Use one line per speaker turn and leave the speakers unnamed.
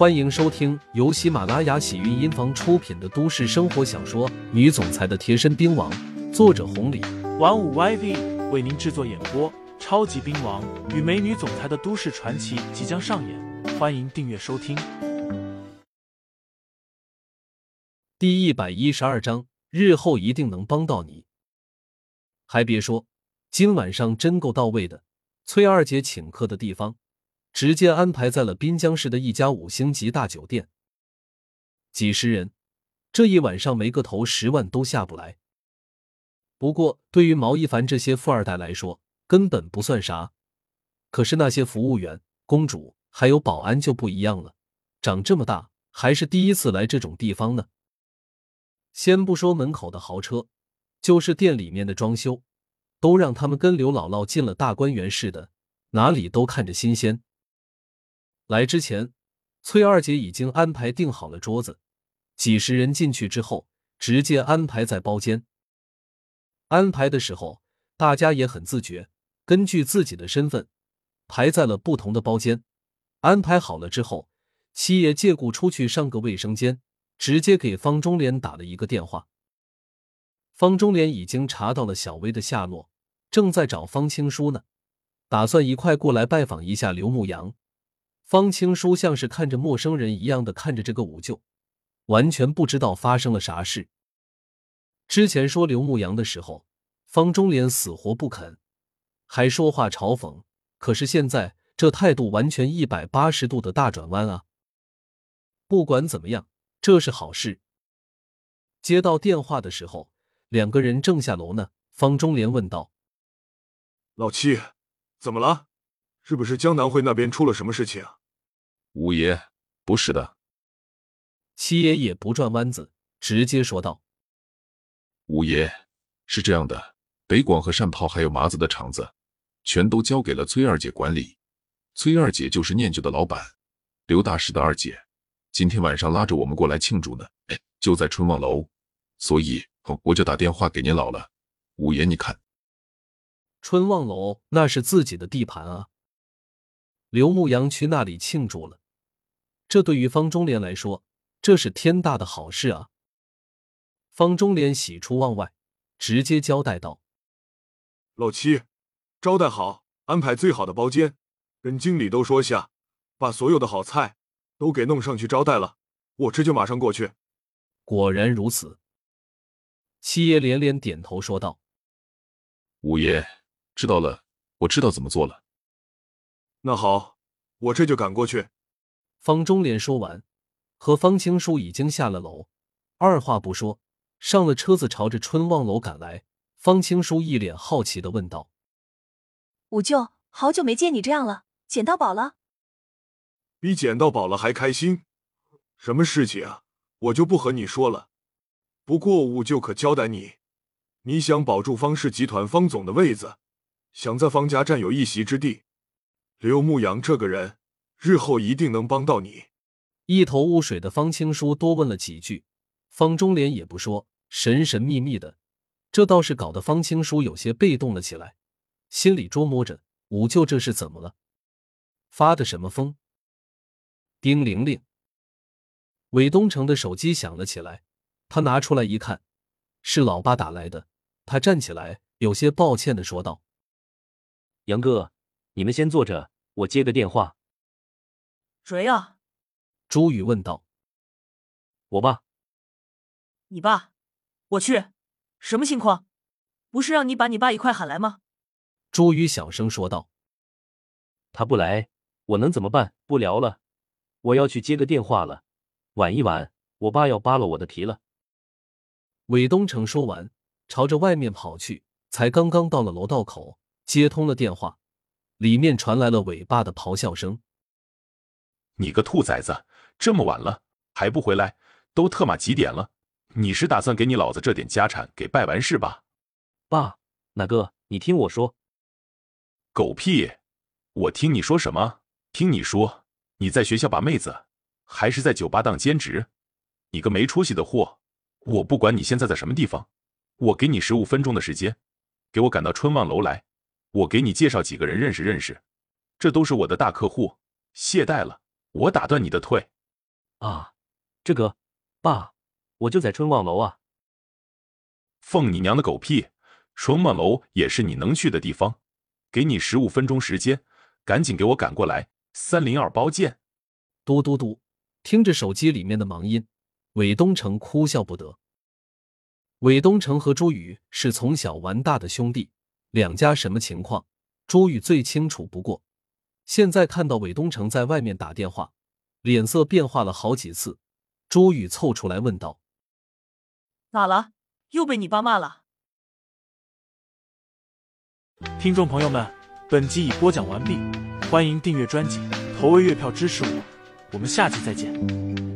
欢迎收听由喜马拉雅喜韵音房出品的都市生活小说《女总裁的贴身兵王》，作者红礼，
玩五 YV 为您制作演播。超级兵王与美女总裁的都市传奇即将上演，欢迎订阅收听。
第一百一十二章，日后一定能帮到你。还别说，今晚上真够到位的。崔二姐请客的地方，直接安排在了滨江市的一家五星级大酒店。几十人，这一晚上没个头十万都下不来。不过，对于毛一凡这些富二代来说，根本不算啥。可是那些服务员、公主还有保安就不一样了，长这么大还是第一次来这种地方呢。先不说门口的豪车，就是店里面的装修。都让他们跟刘姥姥进了大观园似的，哪里都看着新鲜。来之前，崔二姐已经安排订好了桌子，几十人进去之后，直接安排在包间。安排的时候，大家也很自觉，根据自己的身份排在了不同的包间。安排好了之后，七爷借故出去上个卫生间，直接给方中莲打了一个电话。方中莲已经查到了小薇的下落。正在找方青书呢，打算一块过来拜访一下刘牧阳。方青书像是看着陌生人一样的看着这个五舅，完全不知道发生了啥事。之前说刘牧阳的时候，方中莲死活不肯，还说话嘲讽。可是现在这态度完全一百八十度的大转弯啊！不管怎么样，这是好事。接到电话的时候，两个人正下楼呢。方中莲问道。
老七，怎么了？是不是江南会那边出了什么事情？
五爷，不是的。
七爷也不转弯子，直接说道：“
五爷，是这样的，北广和善炮还有麻子的厂子，全都交给了崔二姐管理。崔二姐就是念旧的老板，刘大师的二姐，今天晚上拉着我们过来庆祝呢。哎，就在春望楼，所以我就打电话给您老了。五爷，你看。”
春望楼那是自己的地盘啊！刘牧阳去那里庆祝了，这对于方中莲来说，这是天大的好事啊！方中莲喜出望外，直接交代道：“
老七，招待好，安排最好的包间，跟经理都说下，把所有的好菜都给弄上去招待了，我这就马上过去。”
果然如此，七爷连连点头说道：“
五爷。”知道了，我知道怎么做了。
那好，我这就赶过去。
方中莲说完，和方青书已经下了楼，二话不说上了车子，朝着春望楼赶来。方青书一脸好奇的问道：“
五舅，好久没见你这样了，捡到宝了？
比捡到宝了还开心？什么事情啊？我就不和你说了。不过五舅可交代你，你想保住方氏集团方总的位子。”想在方家占有一席之地，刘牧阳这个人日后一定能帮到你。
一头雾水的方青书多问了几句，方中莲也不说，神神秘秘的，这倒是搞得方青书有些被动了起来，心里琢磨着五舅这是怎么了，发的什么疯？丁玲玲，韦东城的手机响了起来，他拿出来一看，是老爸打来的，他站起来，有些抱歉的说道。
杨哥，你们先坐着，我接个电话。
谁呀？
朱宇问道。
我爸。
你爸？我去，什么情况？不是让你把你爸一块喊来吗？
朱宇小声说道。
他不来，我能怎么办？不聊了，我要去接个电话了。晚一晚，我爸要扒了我的皮了。
韦东城说完，朝着外面跑去，才刚刚到了楼道口。接通了电话，里面传来了伟爸的咆哮声：“
你个兔崽子，这么晚了还不回来？都特马几点了？你是打算给你老子这点家产给败完是吧？”“
爸，哪个？你听我说。”“
狗屁！我听你说什么？听你说你在学校把妹子，还是在酒吧当兼职？你个没出息的货！我不管你现在在什么地方，我给你十五分钟的时间，给我赶到春望楼来。”我给你介绍几个人认识认识，这都是我的大客户。懈怠了，我打断你的腿。
啊，这个，爸，我就在春望楼啊。
放你娘的狗屁！春望楼也是你能去的地方，给你十五分钟时间，赶紧给我赶过来。三零二包见。
嘟嘟嘟，听着手机里面的忙音，韦东城哭笑不得。韦东城和朱宇是从小玩大的兄弟，两家什么情况，朱宇最清楚不过。现在看到韦东城在外面打电话，脸色变化了好几次。朱宇凑出来问道：“
咋了？又被你爸骂了？”
听众朋友们，本集已播讲完毕，欢迎订阅专辑，投喂月票支持我，我们下期再见。